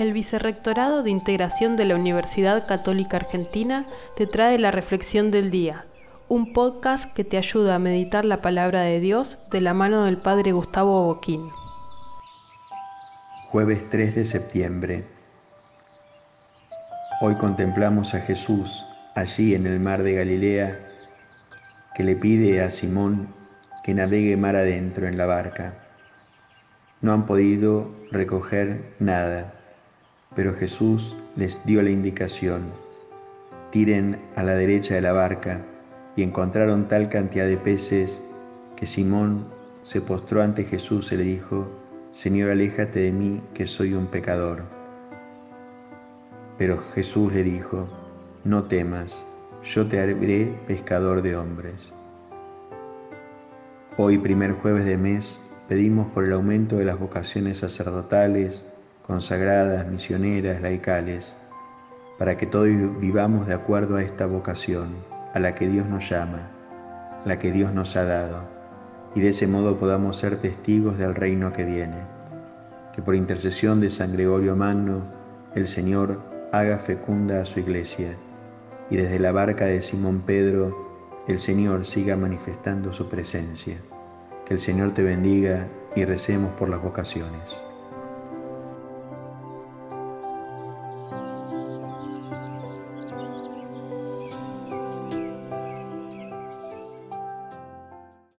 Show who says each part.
Speaker 1: El Vicerrectorado de Integración de la Universidad Católica Argentina te trae la Reflexión del Día, un podcast que te ayuda a meditar la palabra de Dios de la mano del Padre Gustavo Boquín.
Speaker 2: Jueves 3 de septiembre. Hoy contemplamos a Jesús allí en el mar de Galilea, que le pide a Simón que navegue mar adentro en la barca. No han podido recoger nada pero Jesús les dio la indicación, tiren a la derecha de la barca, y encontraron tal cantidad de peces que Simón se postró ante Jesús y le dijo, Señor, aléjate de mí, que soy un pecador. Pero Jesús le dijo, no temas, yo te haré pescador de hombres. Hoy, primer jueves de mes, pedimos por el aumento de las vocaciones sacerdotales, consagradas, misioneras, laicales, para que todos vivamos de acuerdo a esta vocación, a la que Dios nos llama, la que Dios nos ha dado, y de ese modo podamos ser testigos del reino que viene. Que por intercesión de San Gregorio Magno, el Señor haga fecunda a su iglesia, y desde la barca de Simón Pedro, el Señor siga manifestando su presencia. Que el Señor te bendiga y recemos por las vocaciones.